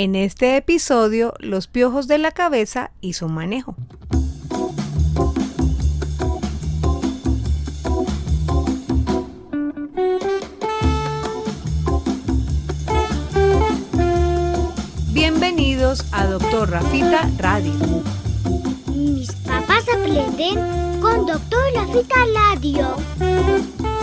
En este episodio, los piojos de la cabeza y su manejo. Bienvenidos a Doctor Rafita Radio. Mis papás aprenden con Doctor Rafita Radio.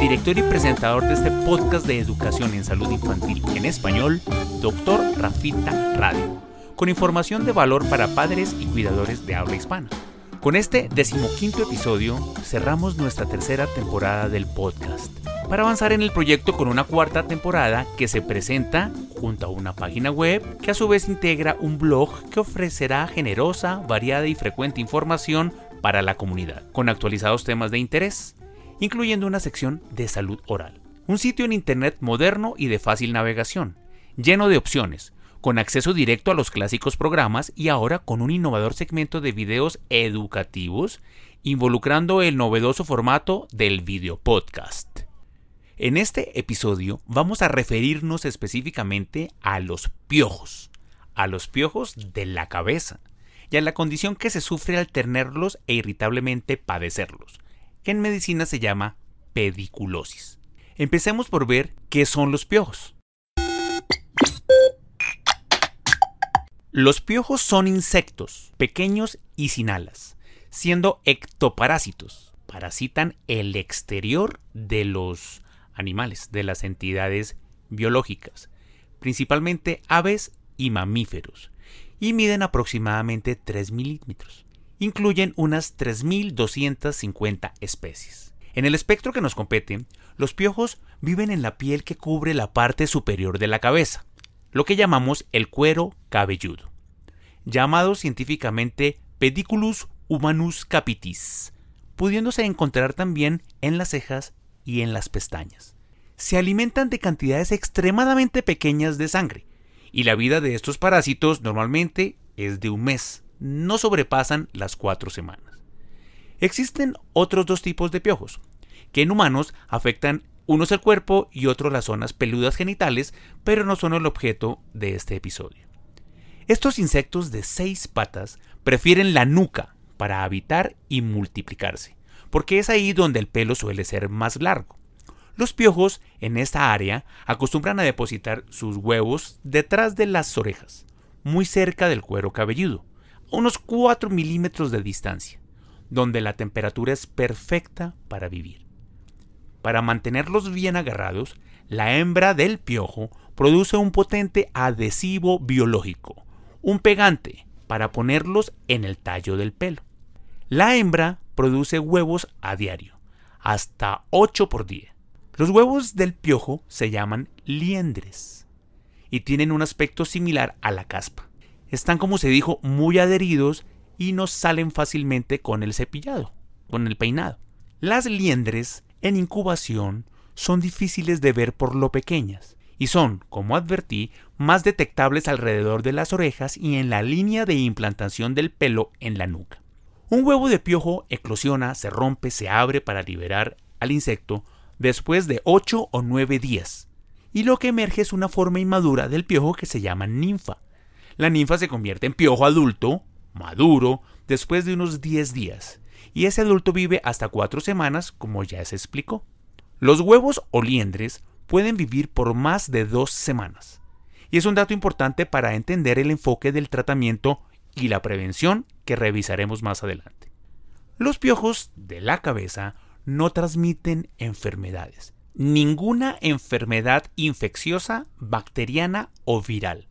director y presentador de este podcast de educación en salud infantil en español, Dr. Rafita Radio, con información de valor para padres y cuidadores de habla hispana. Con este decimoquinto episodio cerramos nuestra tercera temporada del podcast, para avanzar en el proyecto con una cuarta temporada que se presenta junto a una página web que a su vez integra un blog que ofrecerá generosa, variada y frecuente información para la comunidad, con actualizados temas de interés incluyendo una sección de salud oral. Un sitio en Internet moderno y de fácil navegación, lleno de opciones, con acceso directo a los clásicos programas y ahora con un innovador segmento de videos educativos involucrando el novedoso formato del video podcast. En este episodio vamos a referirnos específicamente a los piojos, a los piojos de la cabeza y a la condición que se sufre al tenerlos e irritablemente padecerlos que en medicina se llama pediculosis. Empecemos por ver qué son los piojos. Los piojos son insectos, pequeños y sin alas, siendo ectoparásitos. Parasitan el exterior de los animales, de las entidades biológicas, principalmente aves y mamíferos, y miden aproximadamente 3 milímetros incluyen unas 3.250 especies. En el espectro que nos compete, los piojos viven en la piel que cubre la parte superior de la cabeza, lo que llamamos el cuero cabelludo, llamado científicamente Pediculus humanus capitis, pudiéndose encontrar también en las cejas y en las pestañas. Se alimentan de cantidades extremadamente pequeñas de sangre, y la vida de estos parásitos normalmente es de un mes, no sobrepasan las cuatro semanas. Existen otros dos tipos de piojos, que en humanos afectan unos el cuerpo y otros las zonas peludas genitales, pero no son el objeto de este episodio. Estos insectos de seis patas prefieren la nuca para habitar y multiplicarse, porque es ahí donde el pelo suele ser más largo. Los piojos en esta área acostumbran a depositar sus huevos detrás de las orejas, muy cerca del cuero cabelludo, unos 4 milímetros de distancia, donde la temperatura es perfecta para vivir. Para mantenerlos bien agarrados, la hembra del piojo produce un potente adhesivo biológico, un pegante, para ponerlos en el tallo del pelo. La hembra produce huevos a diario, hasta 8 por día. Los huevos del piojo se llaman liendres y tienen un aspecto similar a la caspa están como se dijo muy adheridos y no salen fácilmente con el cepillado, con el peinado. Las liendres en incubación son difíciles de ver por lo pequeñas y son, como advertí, más detectables alrededor de las orejas y en la línea de implantación del pelo en la nuca. Un huevo de piojo eclosiona, se rompe, se abre para liberar al insecto después de 8 o 9 días, y lo que emerge es una forma inmadura del piojo que se llama ninfa la ninfa se convierte en piojo adulto, maduro, después de unos 10 días, y ese adulto vive hasta 4 semanas, como ya se explicó. Los huevos o liendres pueden vivir por más de 2 semanas, y es un dato importante para entender el enfoque del tratamiento y la prevención que revisaremos más adelante. Los piojos de la cabeza no transmiten enfermedades, ninguna enfermedad infecciosa, bacteriana o viral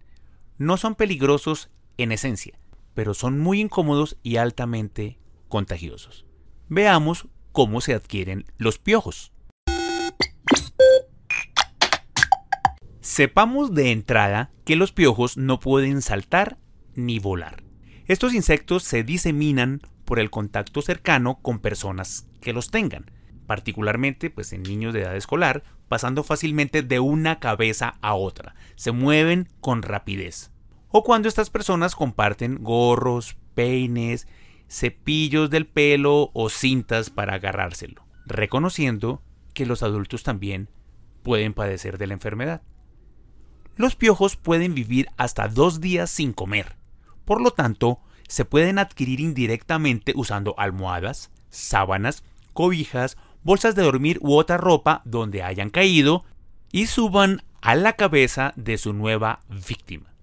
no son peligrosos en esencia, pero son muy incómodos y altamente contagiosos. Veamos cómo se adquieren los piojos. Sepamos de entrada que los piojos no pueden saltar ni volar. Estos insectos se diseminan por el contacto cercano con personas que los tengan, particularmente pues en niños de edad escolar, pasando fácilmente de una cabeza a otra. Se mueven con rapidez. O cuando estas personas comparten gorros, peines, cepillos del pelo o cintas para agarrárselo, reconociendo que los adultos también pueden padecer de la enfermedad. Los piojos pueden vivir hasta dos días sin comer. Por lo tanto, se pueden adquirir indirectamente usando almohadas, sábanas, cobijas, bolsas de dormir u otra ropa donde hayan caído y suban a la cabeza de su nueva víctima.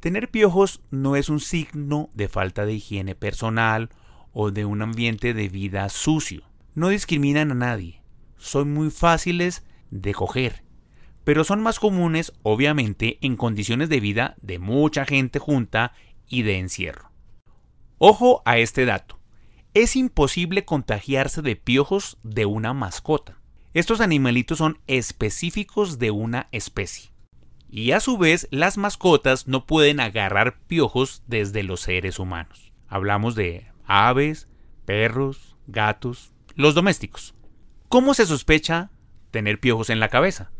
Tener piojos no es un signo de falta de higiene personal o de un ambiente de vida sucio. No discriminan a nadie. Son muy fáciles de coger, pero son más comunes obviamente en condiciones de vida de mucha gente junta y de encierro. Ojo a este dato. Es imposible contagiarse de piojos de una mascota. Estos animalitos son específicos de una especie. Y a su vez, las mascotas no pueden agarrar piojos desde los seres humanos. Hablamos de aves, perros, gatos, los domésticos. ¿Cómo se sospecha tener piojos en la cabeza?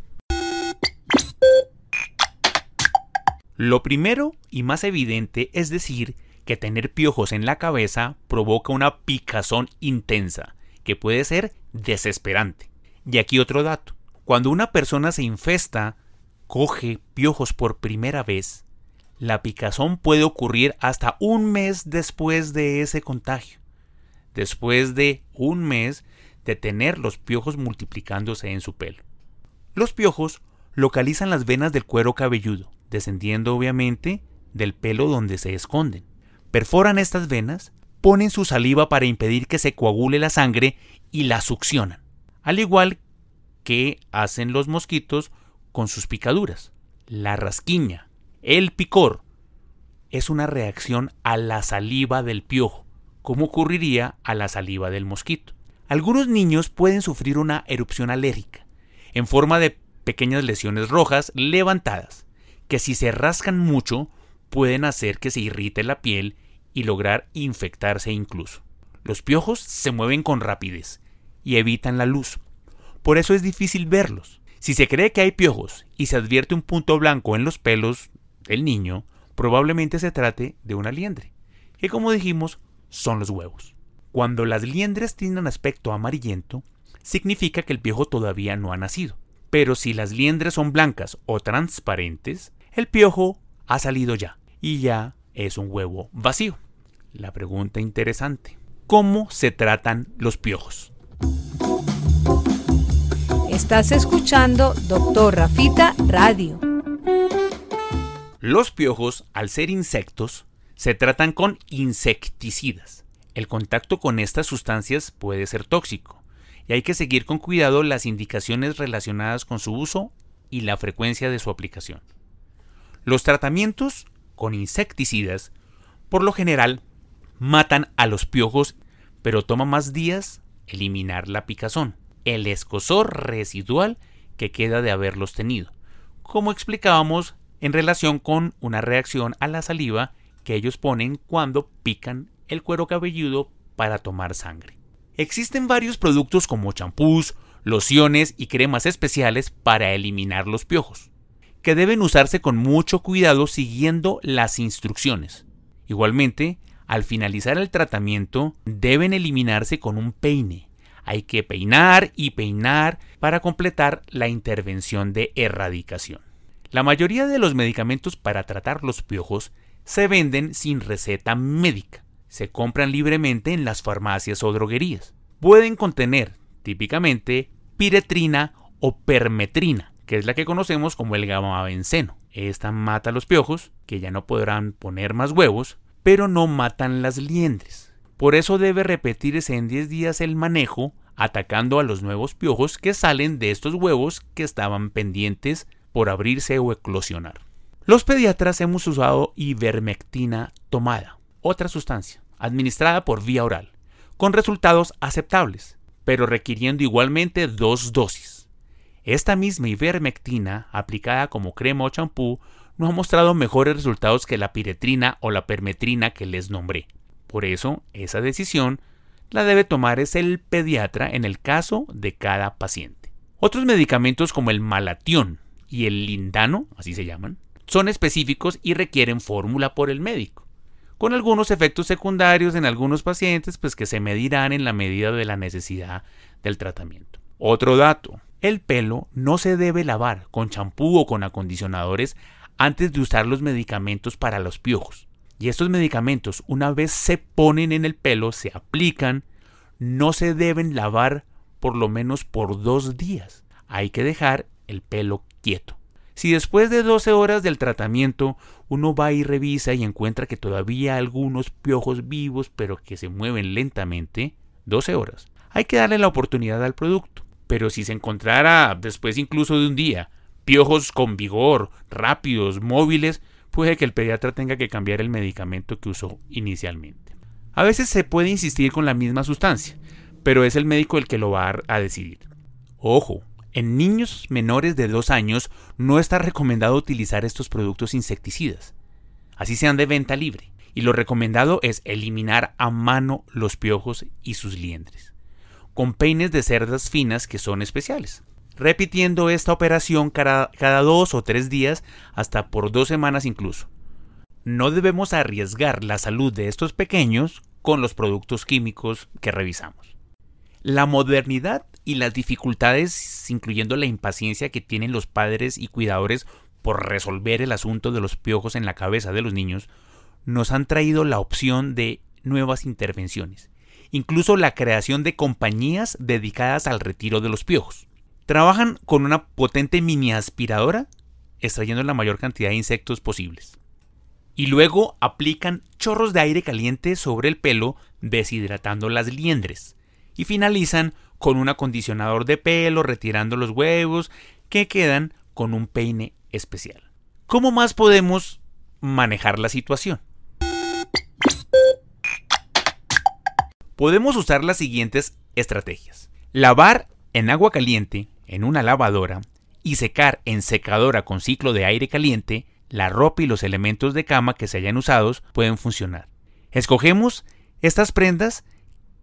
Lo primero y más evidente es decir que tener piojos en la cabeza provoca una picazón intensa, que puede ser desesperante. Y aquí otro dato. Cuando una persona se infesta, coge piojos por primera vez, la picazón puede ocurrir hasta un mes después de ese contagio. Después de un mes de tener los piojos multiplicándose en su pelo. Los piojos localizan las venas del cuero cabelludo, descendiendo obviamente del pelo donde se esconden perforan estas venas, ponen su saliva para impedir que se coagule la sangre y la succionan, al igual que hacen los mosquitos con sus picaduras. La rasquiña, el picor, es una reacción a la saliva del piojo, como ocurriría a la saliva del mosquito. Algunos niños pueden sufrir una erupción alérgica, en forma de pequeñas lesiones rojas levantadas, que si se rascan mucho pueden hacer que se irrite la piel y lograr infectarse incluso. Los piojos se mueven con rapidez y evitan la luz. Por eso es difícil verlos. Si se cree que hay piojos y se advierte un punto blanco en los pelos del niño, probablemente se trate de una liendre, que como dijimos son los huevos. Cuando las liendres tienen aspecto amarillento, significa que el piojo todavía no ha nacido. Pero si las liendres son blancas o transparentes, el piojo ha salido ya y ya es un huevo vacío. La pregunta interesante. ¿Cómo se tratan los piojos? Estás escuchando Doctor Rafita Radio. Los piojos, al ser insectos, se tratan con insecticidas. El contacto con estas sustancias puede ser tóxico y hay que seguir con cuidado las indicaciones relacionadas con su uso y la frecuencia de su aplicación. Los tratamientos con insecticidas, por lo general, matan a los piojos, pero toma más días eliminar la picazón, el escosor residual que queda de haberlos tenido, como explicábamos en relación con una reacción a la saliva que ellos ponen cuando pican el cuero cabelludo para tomar sangre. Existen varios productos como champús, lociones y cremas especiales para eliminar los piojos, que deben usarse con mucho cuidado siguiendo las instrucciones. Igualmente, al finalizar el tratamiento deben eliminarse con un peine. Hay que peinar y peinar para completar la intervención de erradicación. La mayoría de los medicamentos para tratar los piojos se venden sin receta médica. Se compran libremente en las farmacias o droguerías. Pueden contener, típicamente, piretrina o permetrina, que es la que conocemos como el gamabenceno. Esta mata los piojos, que ya no podrán poner más huevos, pero no matan las liendres. Por eso debe repetirse en 10 días el manejo, atacando a los nuevos piojos que salen de estos huevos que estaban pendientes por abrirse o eclosionar. Los pediatras hemos usado ivermectina tomada, otra sustancia, administrada por vía oral, con resultados aceptables, pero requiriendo igualmente dos dosis. Esta misma ivermectina, aplicada como crema o champú, no ha mostrado mejores resultados que la piretrina o la permetrina que les nombré. Por eso, esa decisión la debe tomar es el pediatra en el caso de cada paciente. Otros medicamentos como el malatión y el lindano, así se llaman, son específicos y requieren fórmula por el médico, con algunos efectos secundarios en algunos pacientes pues que se medirán en la medida de la necesidad del tratamiento. Otro dato, el pelo no se debe lavar con champú o con acondicionadores antes de usar los medicamentos para los piojos. Y estos medicamentos, una vez se ponen en el pelo, se aplican, no se deben lavar por lo menos por dos días. Hay que dejar el pelo quieto. Si después de 12 horas del tratamiento uno va y revisa y encuentra que todavía algunos piojos vivos pero que se mueven lentamente, 12 horas, hay que darle la oportunidad al producto. Pero si se encontrara después incluso de un día piojos con vigor, rápidos, móviles, puede que el pediatra tenga que cambiar el medicamento que usó inicialmente. A veces se puede insistir con la misma sustancia, pero es el médico el que lo va a decidir. Ojo, en niños menores de 2 años no está recomendado utilizar estos productos insecticidas, así sean de venta libre, y lo recomendado es eliminar a mano los piojos y sus liendres, con peines de cerdas finas que son especiales repitiendo esta operación cada, dos o tres días hasta por dos semanas incluso. No debemos arriesgar la salud de estos pequeños con los productos químicos que revisamos. La modernidad y las dificultades, incluyendo la impaciencia que tienen los padres y cuidadores por resolver el asunto de los piojos en la cabeza de los niños, nos han traído la opción de nuevas intervenciones, incluso la creación de compañías dedicadas al retiro de los piojos. Trabajan con una potente mini aspiradora, extrayendo la mayor cantidad de insectos posibles. Y luego aplican chorros de aire caliente sobre el pelo, deshidratando las liendres. Y finalizan con un acondicionador de pelo, retirando los huevos, que quedan con un peine especial. ¿Cómo más podemos manejar la situación? Podemos usar las siguientes estrategias. Lavar en agua caliente en una lavadora y secar en secadora con ciclo de aire caliente, la ropa y los elementos de cama que se hayan usados pueden funcionar. Escogemos estas prendas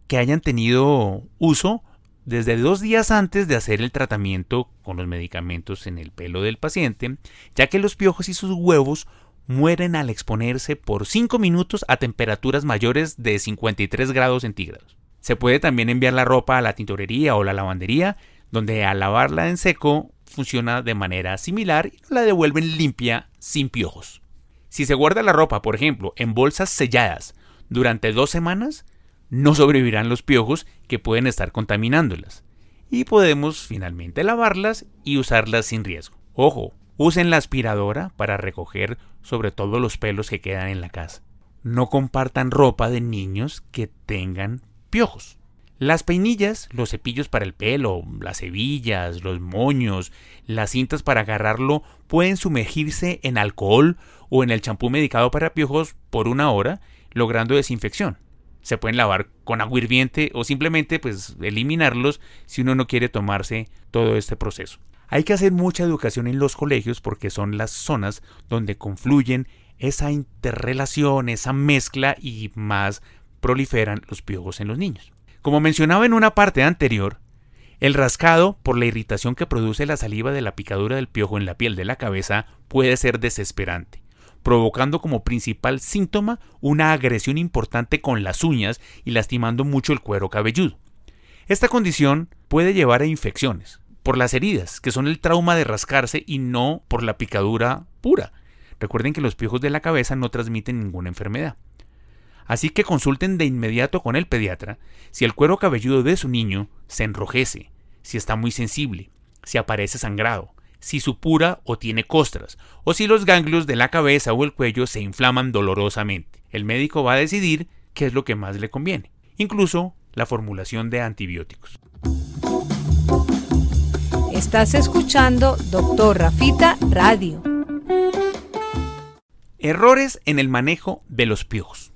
que hayan tenido uso desde dos días antes de hacer el tratamiento con los medicamentos en el pelo del paciente, ya que los piojos y sus huevos mueren al exponerse por 5 minutos a temperaturas mayores de 53 grados centígrados. Se puede también enviar la ropa a la tintorería o la lavandería donde al lavarla en seco funciona de manera similar y la devuelven limpia sin piojos. Si se guarda la ropa, por ejemplo, en bolsas selladas durante dos semanas, no sobrevivirán los piojos que pueden estar contaminándolas. Y podemos finalmente lavarlas y usarlas sin riesgo. Ojo, usen la aspiradora para recoger sobre todo los pelos que quedan en la casa. No compartan ropa de niños que tengan piojos. Las peinillas, los cepillos para el pelo, las hebillas, los moños, las cintas para agarrarlo pueden sumergirse en alcohol o en el champú medicado para piojos por una hora, logrando desinfección. Se pueden lavar con agua hirviente o simplemente pues eliminarlos si uno no quiere tomarse todo este proceso. Hay que hacer mucha educación en los colegios porque son las zonas donde confluyen esa interrelación, esa mezcla y más proliferan los piojos en los niños. Como mencionaba en una parte anterior, el rascado, por la irritación que produce la saliva de la picadura del piojo en la piel de la cabeza, puede ser desesperante, provocando como principal síntoma una agresión importante con las uñas y lastimando mucho el cuero cabelludo. Esta condición puede llevar a infecciones, por las heridas, que son el trauma de rascarse y no por la picadura pura. Recuerden que los piojos de la cabeza no transmiten ninguna enfermedad. Así que consulten de inmediato con el pediatra si el cuero cabelludo de su niño se enrojece, si está muy sensible, si aparece sangrado, si supura o tiene costras, o si los ganglios de la cabeza o el cuello se inflaman dolorosamente. El médico va a decidir qué es lo que más le conviene, incluso la formulación de antibióticos. Estás escuchando Doctor Rafita Radio. Errores en el manejo de los piojos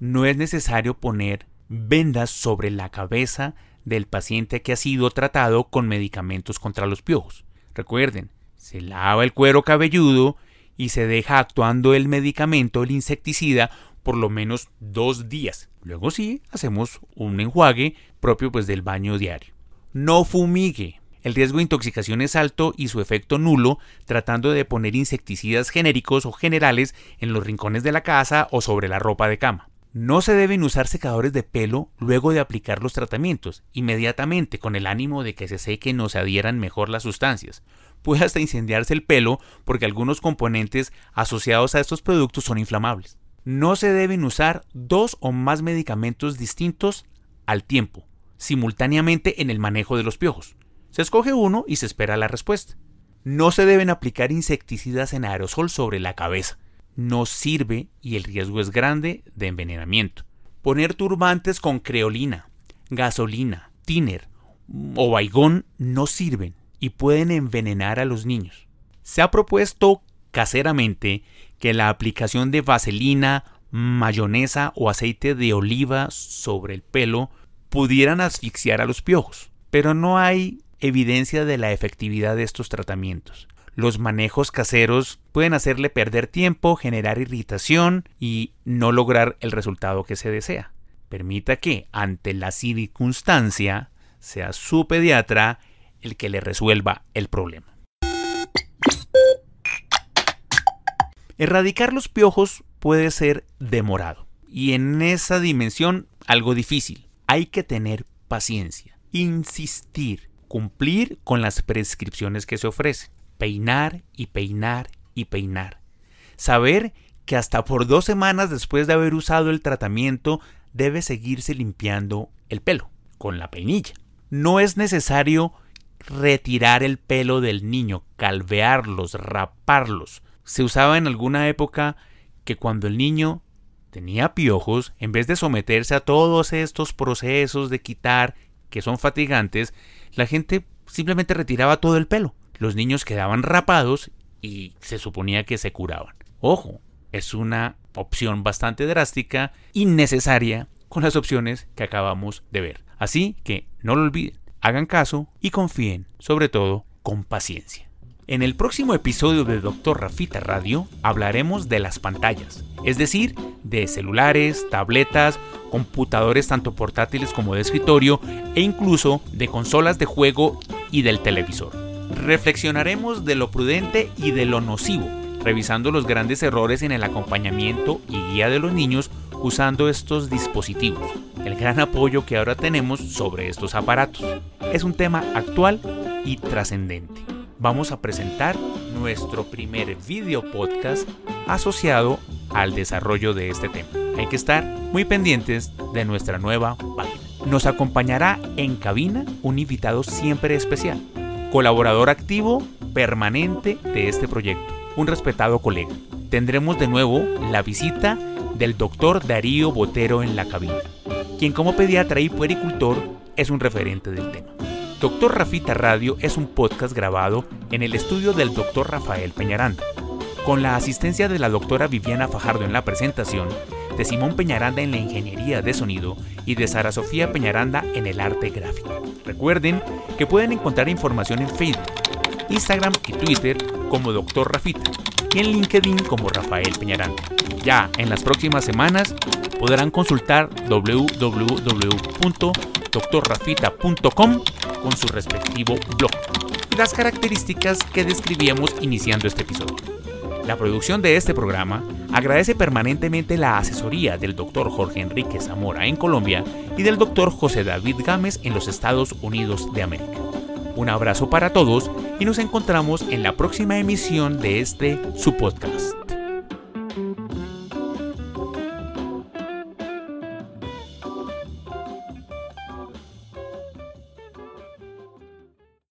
no es necesario poner vendas sobre la cabeza del paciente que ha sido tratado con medicamentos contra los piojos. Recuerden, se lava el cuero cabelludo y se deja actuando el medicamento, el insecticida, por lo menos dos días. Luego sí, hacemos un enjuague propio pues del baño diario. No fumigue. El riesgo de intoxicación es alto y su efecto nulo tratando de poner insecticidas genéricos o generales en los rincones de la casa o sobre la ropa de cama. No se deben usar secadores de pelo luego de aplicar los tratamientos, inmediatamente con el ánimo de que se sequen o se adhieran mejor las sustancias. Puede hasta incendiarse el pelo porque algunos componentes asociados a estos productos son inflamables. No se deben usar dos o más medicamentos distintos al tiempo, simultáneamente en el manejo de los piojos. Se escoge uno y se espera la respuesta. No se deben aplicar insecticidas en aerosol sobre la cabeza no sirve y el riesgo es grande de envenenamiento. Poner turbantes con creolina, gasolina, tiner o baigón no sirven y pueden envenenar a los niños. Se ha propuesto caseramente que la aplicación de vaselina, mayonesa o aceite de oliva sobre el pelo pudieran asfixiar a los piojos, pero no hay evidencia de la efectividad de estos tratamientos. Los manejos caseros pueden hacerle perder tiempo, generar irritación y no lograr el resultado que se desea. Permita que, ante la circunstancia, sea su pediatra el que le resuelva el problema. Erradicar los piojos puede ser demorado y en esa dimensión algo difícil. Hay que tener paciencia, insistir, cumplir con las prescripciones que se ofrecen peinar y peinar y peinar. Saber que hasta por dos semanas después de haber usado el tratamiento debe seguirse limpiando el pelo con la peinilla. No es necesario retirar el pelo del niño, calvearlos, raparlos. Se usaba en alguna época que cuando el niño tenía piojos, en vez de someterse a todos estos procesos de quitar que son fatigantes, la gente simplemente retiraba todo el pelo los niños quedaban rapados y se suponía que se curaban. Ojo, es una opción bastante drástica, innecesaria con las opciones que acabamos de ver. Así que no lo olviden, hagan caso y confíen, sobre todo, con paciencia. En el próximo episodio de Doctor Rafita Radio hablaremos de las pantallas, es decir, de celulares, tabletas, computadores tanto portátiles como de escritorio e incluso de consolas de juego y del televisor. Reflexionaremos de lo prudente y de lo nocivo, revisando los grandes errores en el acompañamiento y guía de los niños usando estos dispositivos, el gran apoyo que ahora tenemos sobre estos aparatos. Es un tema actual y trascendente. Vamos a presentar nuestro primer video podcast asociado al desarrollo de este tema. Hay que estar muy pendientes de nuestra nueva página. Nos acompañará en cabina un invitado siempre especial colaborador activo permanente de este proyecto, un respetado colega. Tendremos de nuevo la visita del doctor Darío Botero en la cabina, quien como pediatra y puericultor es un referente del tema. Doctor Rafita Radio es un podcast grabado en el estudio del doctor Rafael Peñaranda, con la asistencia de la doctora Viviana Fajardo en la presentación, de Simón Peñaranda en la ingeniería de sonido y de Sara Sofía Peñaranda en el arte gráfico. Recuerden que pueden encontrar información en Facebook, Instagram y Twitter como Dr. Rafita y en LinkedIn como Rafael Peñaranda. Ya en las próximas semanas podrán consultar www.drrafita.com con su respectivo blog las características que describíamos iniciando este episodio. La producción de este programa agradece permanentemente la asesoría del Dr. Jorge Enrique Zamora en Colombia y del Dr. José David Gámez en los Estados Unidos de América. Un abrazo para todos y nos encontramos en la próxima emisión de este su podcast.